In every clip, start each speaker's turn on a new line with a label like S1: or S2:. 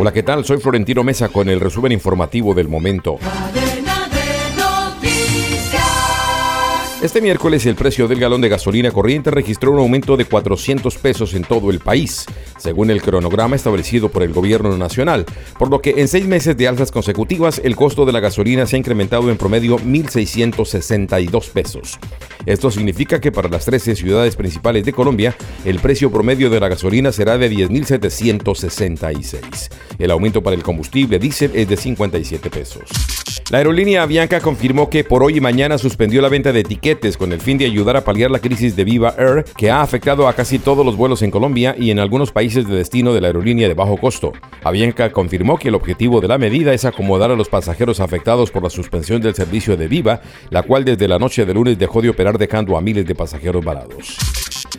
S1: Hola, ¿qué tal? Soy Florentino Mesa con el resumen informativo del momento. Este miércoles el precio del galón de gasolina corriente registró un aumento de 400 pesos en todo el país, según el cronograma establecido por el gobierno nacional, por lo que en seis meses de alzas consecutivas el costo de la gasolina se ha incrementado en promedio 1.662 pesos. Esto significa que para las 13 ciudades principales de Colombia el precio promedio de la gasolina será de 10.766. El aumento para el combustible diésel es de 57 pesos. La aerolínea Avianca confirmó que por hoy y mañana suspendió la venta de etiquetes con el fin de ayudar a paliar la crisis de Viva Air que ha afectado a casi todos los vuelos en Colombia y en algunos países de destino de la aerolínea de bajo costo. Avianca confirmó que el objetivo de la medida es acomodar a los pasajeros afectados por la suspensión del servicio de Viva, la cual desde la noche de lunes dejó de operar dejando a miles de pasajeros varados.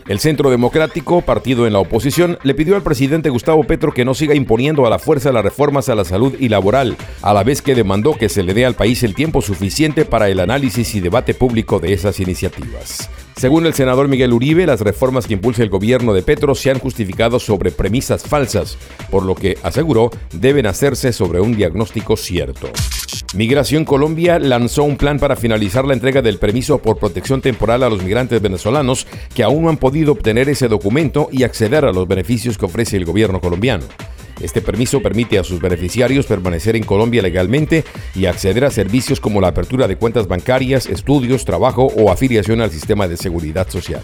S1: El Centro Democrático, partido en la oposición, le pidió al presidente Gustavo Petro que no siga imponiendo a la fuerza las reformas a la salud y laboral, a la vez que demandó que se le dé al país el tiempo suficiente para el análisis y debate público de esas iniciativas. Según el senador Miguel Uribe, las reformas que impulsa el gobierno de Petro se han justificado sobre premisas falsas, por lo que aseguró deben hacerse sobre un diagnóstico cierto. Migración Colombia lanzó un plan para finalizar la entrega del permiso por protección temporal a los migrantes venezolanos que aún no han podido obtener ese documento y acceder a los beneficios que ofrece el gobierno colombiano. Este permiso permite a sus beneficiarios permanecer en Colombia legalmente y acceder a servicios como la apertura de cuentas bancarias, estudios, trabajo o afiliación al sistema de seguridad social.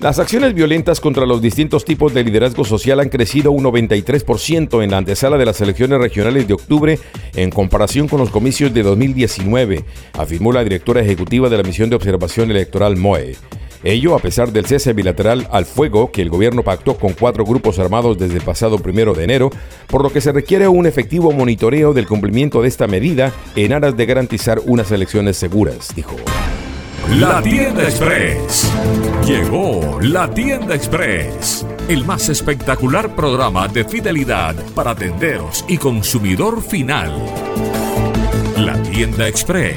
S1: Las acciones violentas contra los distintos tipos de liderazgo social han crecido un 93% en la antesala de las elecciones regionales de octubre en comparación con los comicios de 2019, afirmó la directora ejecutiva de la Misión de Observación Electoral MOE. Ello a pesar del cese bilateral al fuego que el gobierno pactó con cuatro grupos armados desde el pasado primero de enero, por lo que se requiere un efectivo monitoreo del cumplimiento de esta medida en aras de garantizar unas elecciones seguras, dijo.
S2: La tienda express. Llegó la tienda express. El más espectacular programa de fidelidad para tenderos y consumidor final. La tienda express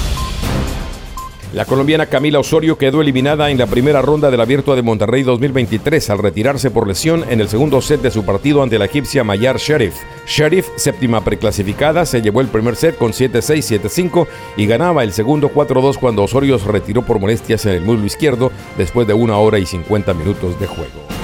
S1: La colombiana Camila Osorio quedó eliminada en la primera ronda del Abierto de Monterrey 2023 al retirarse por lesión en el segundo set de su partido ante la egipcia Mayar Sheriff. Sheriff, séptima preclasificada, se llevó el primer set con 7-6, 7-5 y ganaba el segundo 4-2 cuando Osorio se retiró por molestias en el muslo izquierdo después de una hora y 50 minutos de juego.